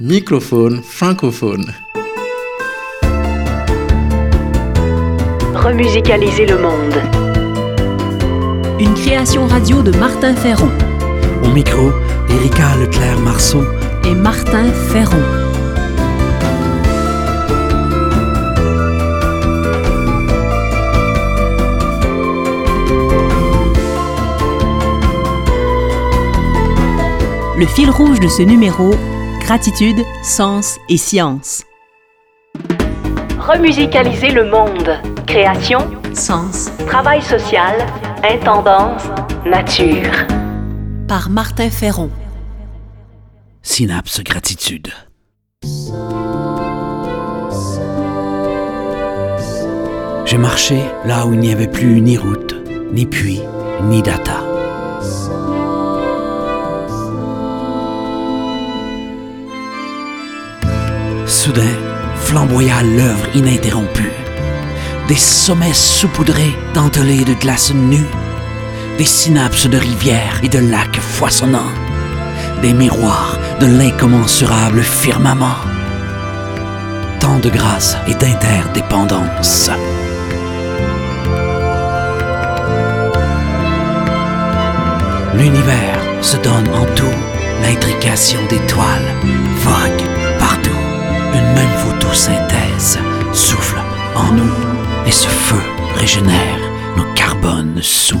Microphone francophone. Remusicaliser le monde. Une création radio de Martin Ferron Au micro, Erika Leclerc-Marceau. et Martin Ferron. Le fil rouge de ce numéro, gratitude, sens et science. Remusicaliser le monde. Création, Sens travail social, intendance, nature. par Martin Ferron. Synapse gratitude. J'ai marché là où il n'y avait plus ni route, ni puits, ni data. Soudain, flamboya l'œuvre ininterrompue. Des sommets saupoudrés, dentelés de glace nue, des synapses de rivières et de lacs foisonnants, des miroirs de l'incommensurable firmament. Tant de grâce et d'interdépendance. L'univers se donne en tout l'intrication d'étoiles. Une même photosynthèse souffle en nous et ce feu régénère nos carbones sous.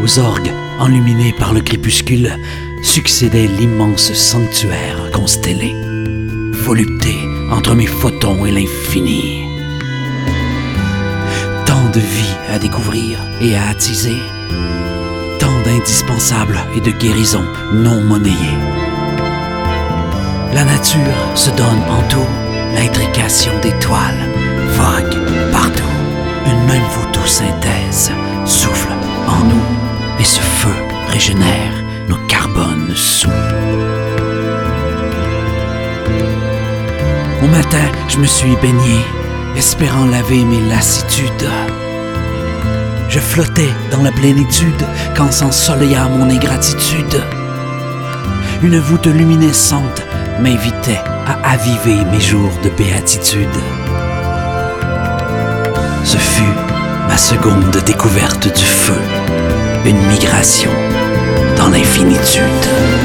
Aux orgues enluminés par le crépuscule succédait l'immense sanctuaire constellé, volupté entre mes photons et l'infini. Tant de vie à découvrir et à attiser, tant d'indispensables et de guérisons non monnayées. La nature se donne en tout l'intrication d'étoiles, vogue partout. Une même photosynthèse souffle en nous et ce feu régénère nos carbones sous. Au matin, je me suis baigné, espérant laver mes lassitudes. Je flottais dans la plénitude quand s'ensoleilla mon ingratitude. Une voûte luminescente m'invitait à aviver mes jours de béatitude. Ce fut ma seconde découverte du feu, une migration dans l'infinitude.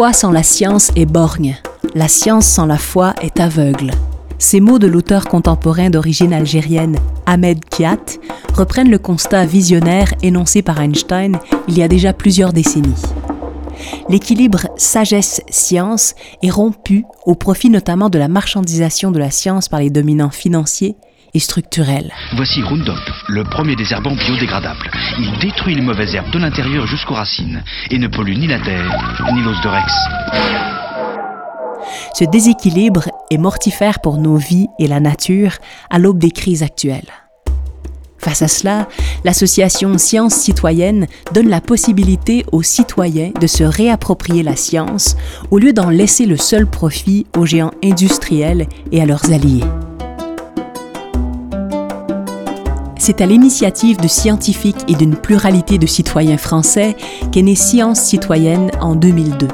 Foi sans la science est borgne. La science sans la foi est aveugle. Ces mots de l'auteur contemporain d'origine algérienne Ahmed Kiat reprennent le constat visionnaire énoncé par Einstein il y a déjà plusieurs décennies. L'équilibre sagesse-science est rompu au profit notamment de la marchandisation de la science par les dominants financiers et. Voici Roundup, le premier désherbant biodégradable. Il détruit les mauvaises herbes de l'intérieur jusqu'aux racines et ne pollue ni la terre ni l'os de Rex. Ce déséquilibre est mortifère pour nos vies et la nature à l'aube des crises actuelles. Face à cela, l'association Science citoyenne donne la possibilité aux citoyens de se réapproprier la science au lieu d'en laisser le seul profit aux géants industriels et à leurs alliés. C'est à l'initiative de scientifiques et d'une pluralité de citoyens français qu'est née Science citoyenne en 2002.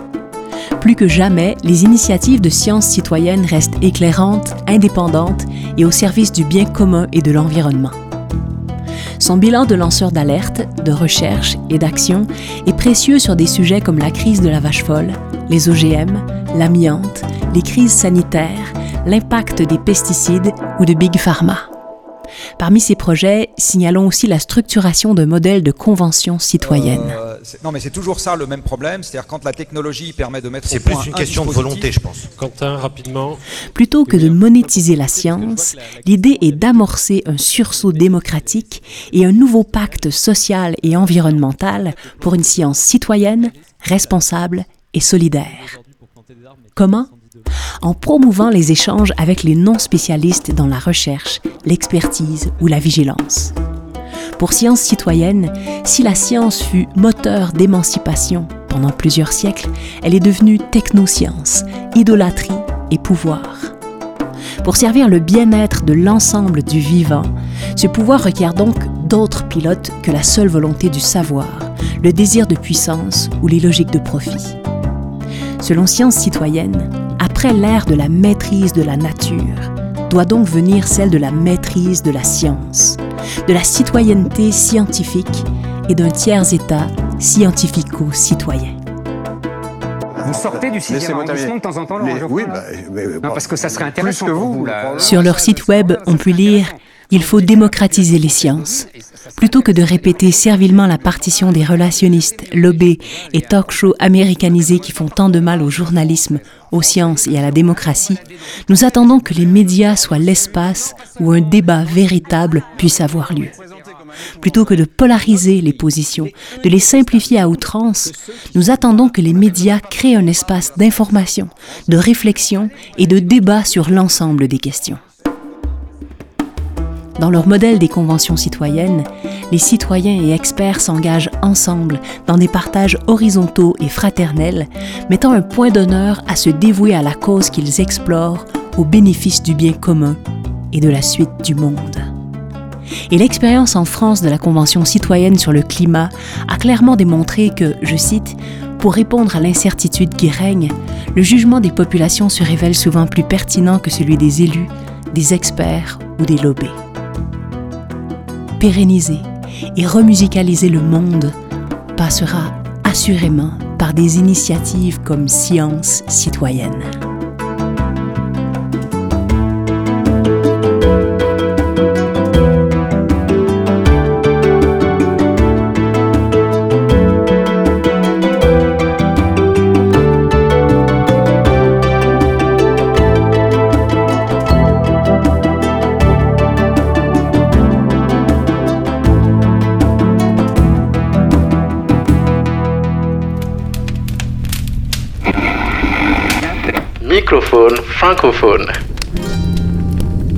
Plus que jamais, les initiatives de sciences citoyennes restent éclairantes, indépendantes et au service du bien commun et de l'environnement. Son bilan de lanceur d'alerte, de recherche et d'action est précieux sur des sujets comme la crise de la vache folle, les OGM, l'amiante, les crises sanitaires, l'impact des pesticides ou de Big Pharma. Parmi ces projets, signalons aussi la structuration de modèles de conventions citoyennes. Euh, non, mais c'est toujours ça le même problème, c'est-à-dire quand la technologie permet de mettre C'est plus une question de volonté, je pense. Quentin, rapidement. Plutôt que de monétiser la science, l'idée est d'amorcer un sursaut démocratique et un nouveau pacte social et environnemental pour une science citoyenne, responsable et solidaire. Comment en promouvant les échanges avec les non-spécialistes dans la recherche, l'expertise ou la vigilance. Pour Science citoyenne, si la science fut moteur d'émancipation pendant plusieurs siècles, elle est devenue technoscience, idolâtrie et pouvoir. Pour servir le bien-être de l'ensemble du vivant, ce pouvoir requiert donc d'autres pilotes que la seule volonté du savoir, le désir de puissance ou les logiques de profit. Selon Science citoyenne, après l'ère de la maîtrise de la nature, doit donc venir celle de la maîtrise de la science, de la citoyenneté scientifique et d'un tiers-État scientifico-citoyen. Vous sortez du sixième arrondissement de temps en temps, Laurent Oui, bah, non, parce que ça serait intéressant que vous. Sur leur site web, on peut lire il faut démocratiser les sciences. Plutôt que de répéter servilement la partition des relationnistes, lobés et talk-shows américanisés qui font tant de mal au journalisme, aux sciences et à la démocratie, nous attendons que les médias soient l'espace où un débat véritable puisse avoir lieu. Plutôt que de polariser les positions, de les simplifier à outrance, nous attendons que les médias créent un espace d'information, de réflexion et de débat sur l'ensemble des questions. Dans leur modèle des conventions citoyennes, les citoyens et experts s'engagent ensemble dans des partages horizontaux et fraternels, mettant un point d'honneur à se dévouer à la cause qu'ils explorent au bénéfice du bien commun et de la suite du monde. Et l'expérience en France de la Convention citoyenne sur le climat a clairement démontré que, je cite, pour répondre à l'incertitude qui règne, le jugement des populations se révèle souvent plus pertinent que celui des élus, des experts ou des lobbies pérenniser et remusicaliser le monde passera assurément par des initiatives comme Science citoyenne.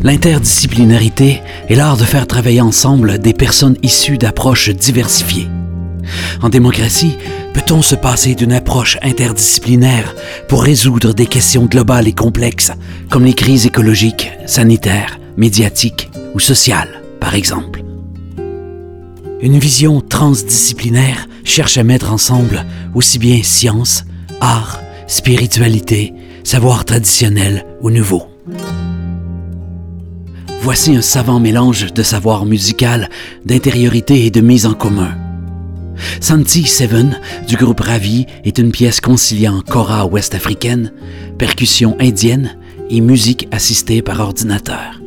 L'interdisciplinarité est l'art de faire travailler ensemble des personnes issues d'approches diversifiées. En démocratie, peut-on se passer d'une approche interdisciplinaire pour résoudre des questions globales et complexes, comme les crises écologiques, sanitaires, médiatiques ou sociales, par exemple? Une vision transdisciplinaire cherche à mettre ensemble aussi bien science, art, spiritualité, savoir traditionnel ou nouveau. Voici un savant mélange de savoir musical, d'intériorité et de mise en commun. Santi Seven du groupe Ravi est une pièce conciliant kora ouest-africaine, percussion indienne et musique assistée par ordinateur.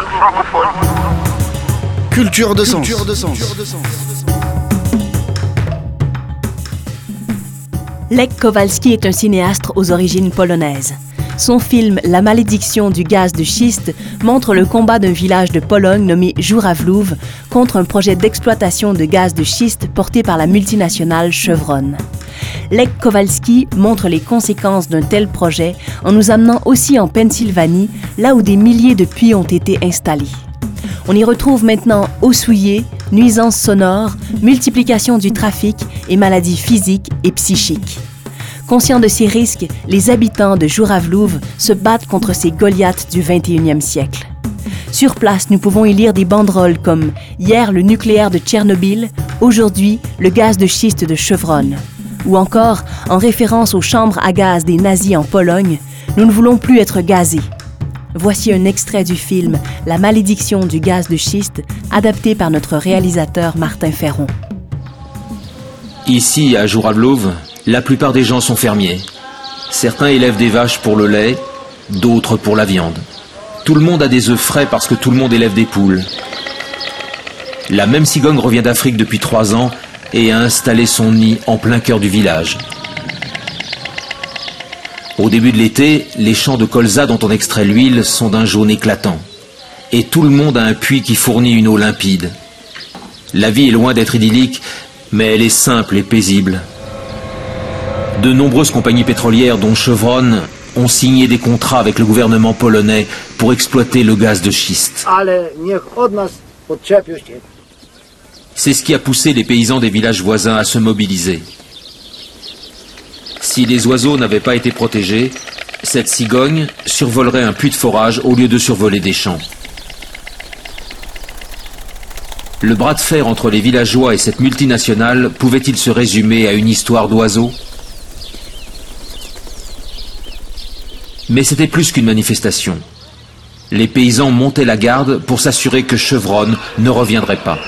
Francophone. Culture de sens. Culture de sens. Lech Kowalski est un cinéaste aux origines polonaises. Son film La malédiction du gaz de schiste montre le combat d'un village de Pologne nommé Żurawlów contre un projet d'exploitation de gaz de schiste porté par la multinationale Chevron. Lech Kowalski montre les conséquences d'un tel projet en nous amenant aussi en Pennsylvanie, là où des milliers de puits ont été installés. On y retrouve maintenant eau souillée, nuisances sonores, multiplication du trafic et maladies physiques et psychiques. Conscients de ces risques, les habitants de Jouravlouv se battent contre ces Goliaths du 21e siècle. Sur place, nous pouvons y lire des banderoles comme Hier le nucléaire de Tchernobyl, aujourd'hui le gaz de schiste de Chevron. Ou encore, en référence aux chambres à gaz des nazis en Pologne, Nous ne voulons plus être gazés. Voici un extrait du film La malédiction du gaz de schiste, adapté par notre réalisateur Martin Ferron. Ici, à Jouravlov, la plupart des gens sont fermiers. Certains élèvent des vaches pour le lait, d'autres pour la viande. Tout le monde a des œufs frais parce que tout le monde élève des poules. La même cigogne revient d'Afrique depuis trois ans et a installé son nid en plein cœur du village. Au début de l'été, les champs de colza dont on extrait l'huile sont d'un jaune éclatant. Et tout le monde a un puits qui fournit une eau limpide. La vie est loin d'être idyllique, mais elle est simple et paisible. De nombreuses compagnies pétrolières, dont Chevron, ont signé des contrats avec le gouvernement polonais pour exploiter le gaz de schiste. C'est ce qui a poussé les paysans des villages voisins à se mobiliser. Si les oiseaux n'avaient pas été protégés, cette cigogne survolerait un puits de forage au lieu de survoler des champs. Le bras de fer entre les villageois et cette multinationale pouvait-il se résumer à une histoire d'oiseaux? Mais c'était plus qu'une manifestation. Les paysans montaient la garde pour s'assurer que Chevron ne reviendrait pas.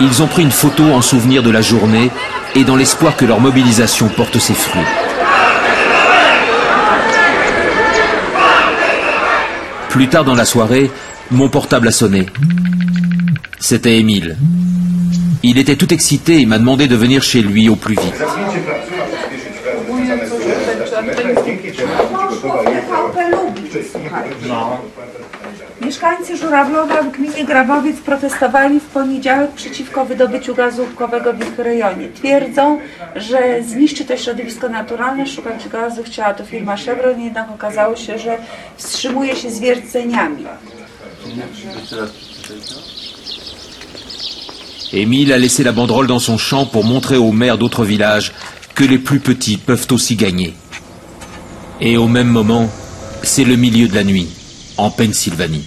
Ils ont pris une photo en souvenir de la journée et dans l'espoir que leur mobilisation porte ses fruits. Plus tard dans la soirée, mon portable a sonné. C'était Émile. Il était tout excité et m'a demandé de venir chez lui au plus vite. Mieszkańcy Żurawlowa w gminie Grabowiec protestowali w poniedziałek przeciwko wydobyciu gazu łupkowego w ich rejonie. Twierdzą, że zniszczy to środowisko naturalne. Szukać gazu chciała to firma Chevron, jednak okazało się, że wstrzymuje się z wierceniami. Émile a laissé la banderole dans son champ pour montrer aux maires d'autres villages que les plus petits peuvent aussi gagner. Et au même moment, c'est le milieu de la nuit, en Pennsylvanie.